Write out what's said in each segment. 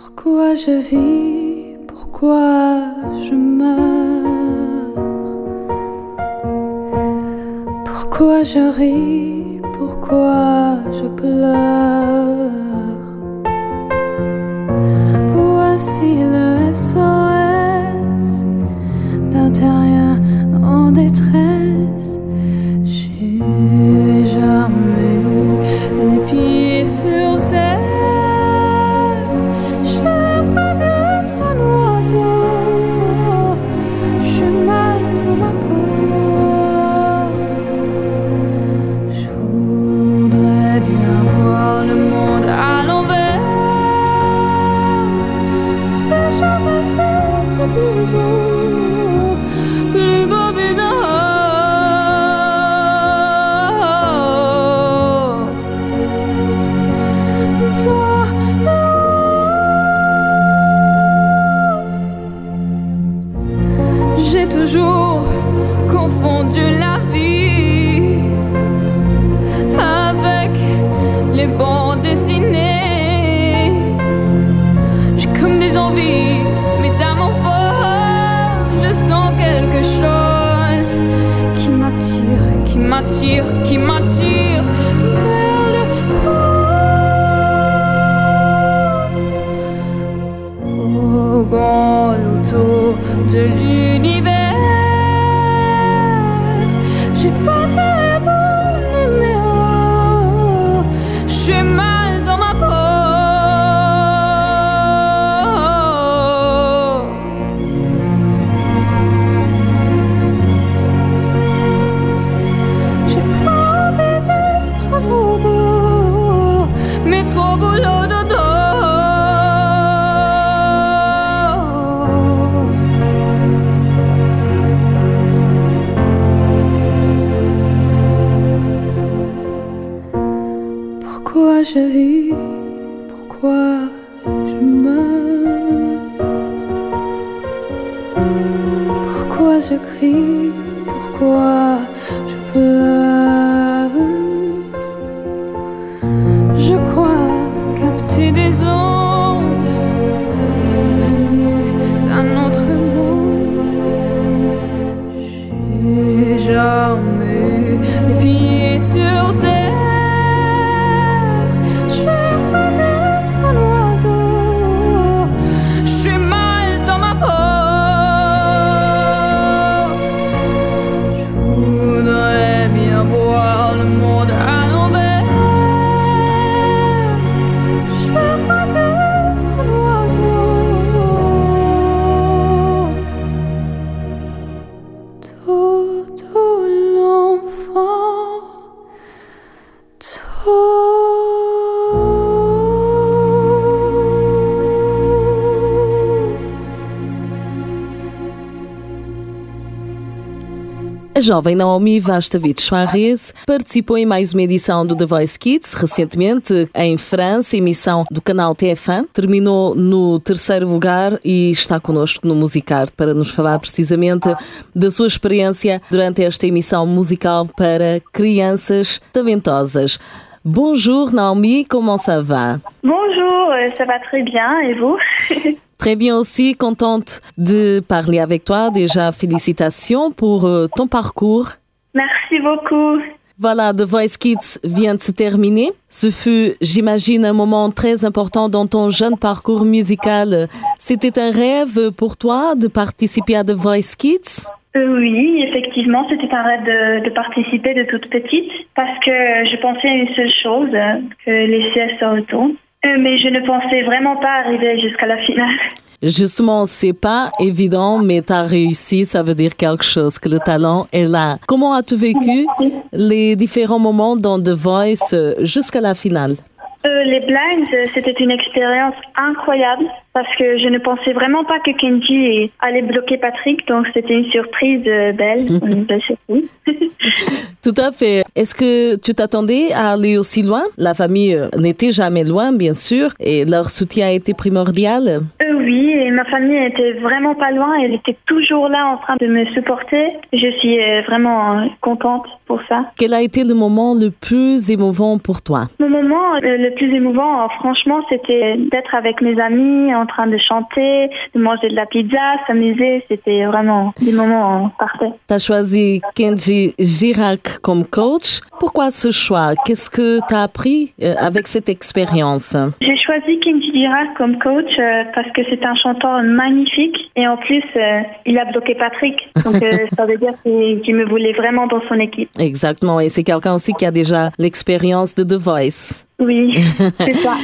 Pourquoi je vis Pourquoi je meurs? Pourquoi je ris Pourquoi je pleure? Voici le SOS d'un terrien en détresse. Qui m'attire, qui m'attire vers le haut. Au grand loto de l'univers. J'ai pas tes je vis Pourquoi je meurs. Pourquoi je crie Pourquoi je pleure. Je crois capter des ondes A jovem Naomi Soares participou em mais uma edição do The Voice Kids, recentemente em França, emissão do canal TF1. Terminou no terceiro lugar e está connosco no Musicarte para nos falar precisamente da sua experiência durante esta emissão musical para crianças talentosas. Bonjour Naomi, comment ça va? Bonjour, ça va très bien et vous Très bien aussi, contente de parler avec toi. Déjà, félicitations pour euh, ton parcours. Merci beaucoup. Voilà, The Voice Kids vient de se terminer. Ce fut, j'imagine, un moment très important dans ton jeune parcours musical. C'était un rêve pour toi de participer à The Voice Kids? Euh, oui, effectivement, c'était un rêve de, de participer de toute petite parce que je pensais à une seule chose, euh, que les CS se retournent. Mais je ne pensais vraiment pas arriver jusqu'à la finale. Justement, c'est pas évident, mais tu as réussi, ça veut dire quelque chose, que le talent est là. Comment as-tu vécu les différents moments dans The Voice euh, jusqu'à la finale? Euh, les blinds, euh, c'était une expérience incroyable parce que je ne pensais vraiment pas que Kenji allait bloquer Patrick, donc c'était une surprise euh, belle, une belle surprise. Tout à fait. Est-ce que tu t'attendais à aller aussi loin? La famille n'était jamais loin, bien sûr, et leur soutien a été primordial. Euh, oui, ma famille était vraiment pas loin, elle était toujours là en train de me supporter. Je suis euh, vraiment euh, contente pour ça. Quel a été le moment le plus émouvant pour toi? Le moment euh, le plus émouvant, franchement, c'était d'être avec mes amis, en train de chanter, de manger de la pizza, s'amuser. C'était vraiment des moments parfaits. Tu as choisi Kenji Girac comme coach. Pourquoi ce choix? Qu'est-ce que tu as appris avec cette expérience? J'ai choisi Kenji Girac comme coach parce que c'est un chanteur magnifique et en plus, euh, il a bloqué Patrick. Donc, euh, ça veut dire qu'il qu'il me voulait vraiment dans son équipe. Exactement, et c'est quelqu'un aussi qui a déjà l'expérience de The Voice. Oui, c'est ça.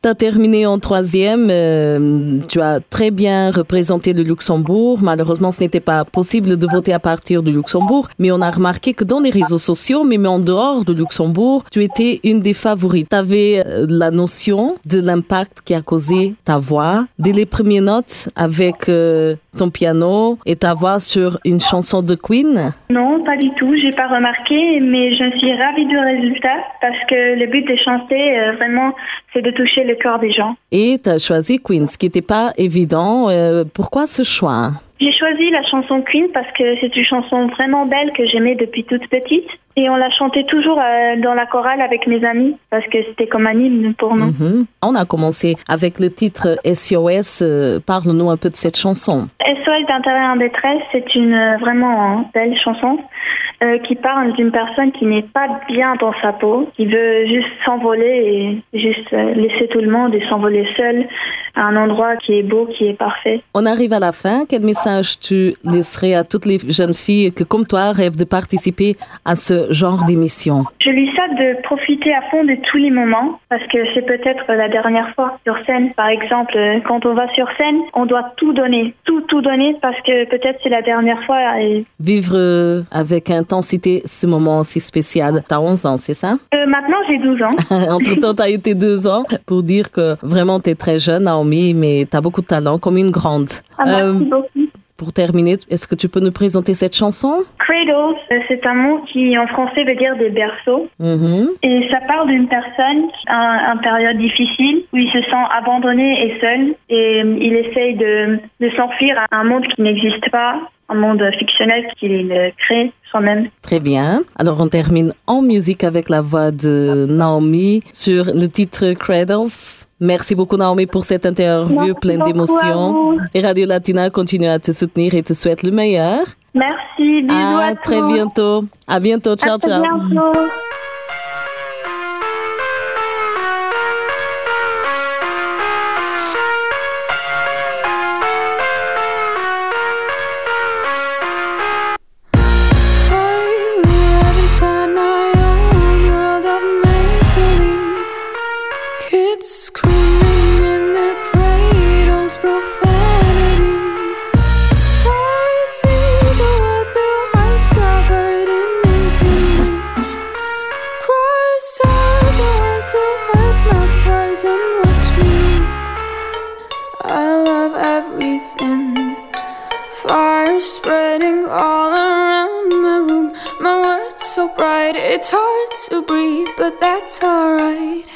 Tu as terminé en troisième, euh, tu as très bien représenté le Luxembourg. Malheureusement, ce n'était pas possible de voter à partir du Luxembourg, mais on a remarqué que dans les réseaux sociaux, mais même en dehors de Luxembourg, tu étais une des favorites. Tu avais euh, la notion de l'impact qui a causé ta voix dès les premières notes avec euh, ton piano et ta voix sur une chanson de Queen. Non, pas du tout. J'ai pas remarqué, mais je suis ravie du résultat parce que le but de euh, vraiment, c'est de toucher le cœur des gens. Et tu as choisi Queen, ce qui n'était pas évident. Euh, pourquoi ce choix? J'ai choisi la chanson Queen parce que c'est une chanson vraiment belle que j'aimais depuis toute petite. Et on la chantait toujours euh, dans la chorale avec mes amis parce que c'était comme un hymne pour nous. Mhm. On a commencé avec le titre SOS. Parle-nous un peu de cette chanson. SOS d'intérêt en détresse, c'est une vraiment belle chanson euh, qui parle d'une personne qui n'est pas bien dans sa peau, qui veut juste s'envoler et juste euh, laisser tout le monde et s'envoler seul. à un endroit qui est beau, qui est parfait. On arrive à la fin. Quel message tu laisserais à toutes les jeunes filles qui, comme toi, rêvent de participer à ce genre d'émission? Je lui souhaite de profiter à fond de tous les moments parce que c'est peut-être la dernière fois sur scène. Par exemple, euh, quand on va sur scène, on doit tout donner, tout, tout donner parce que peut-être c'est la dernière fois. Et... Vivre euh, avec intensité ce moment si spécial. T'as 11 ans, c'est ça? Euh, maintenant, j'ai 12 ans. Entre-temps, t'as eu tes deux ans pour dire que vraiment t'es très jeune, Naomi, mais t'as beaucoup de talent, comme une grande. Ah, merci Euh, beaucoup. pour terminer, est-ce que tu peux nous présenter cette chanson? Cradle, euh, c'est un mot qui en français veut dire des berceaux. Mhm. Et ça parle d'une personne en, en période difficile où il se sent abandonné et seul et euh, il essaye de, de s'enfuir à un monde qui n'existe pas, un monde fictionnel qu'il crée soi-même. Très bien. Alors, on termine en musique avec la voix de Naomi sur le titre Cradles. Merci beaucoup, Naomi, pour cette interview Merci pleine d'émotions. Et Radio Latina continue à te soutenir et te souhaite le meilleur. Merci, bisous à, À très tous. bientôt. À bientôt. Ciao, À ciao. bientôt. So bright, it's hard to breathe, but that's alright.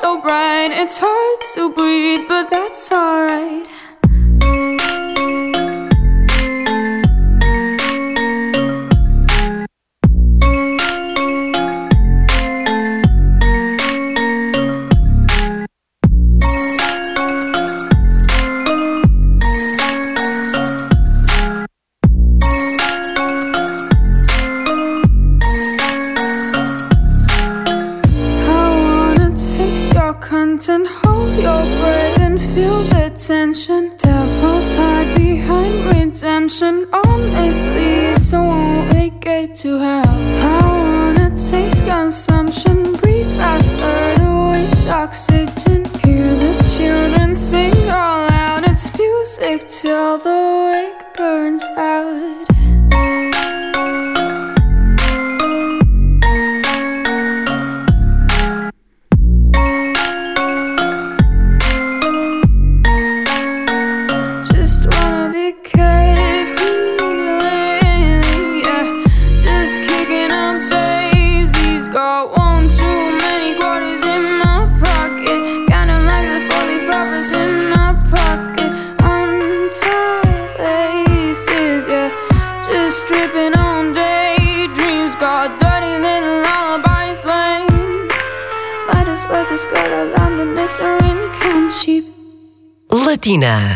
So bright, it's hard to breathe, but that's alright. Your breath and feel the tension. Devil's heart behind redemption. Honestly, it's a one-way gate to hell. I wanna taste consumption, breathe faster to waste oxygen. Hear the children sing all out. It's music till the wake burns out. Latina.